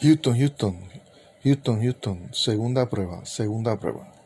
Houston, Houston, Houston, Houston, segunda prueba, segunda prueba.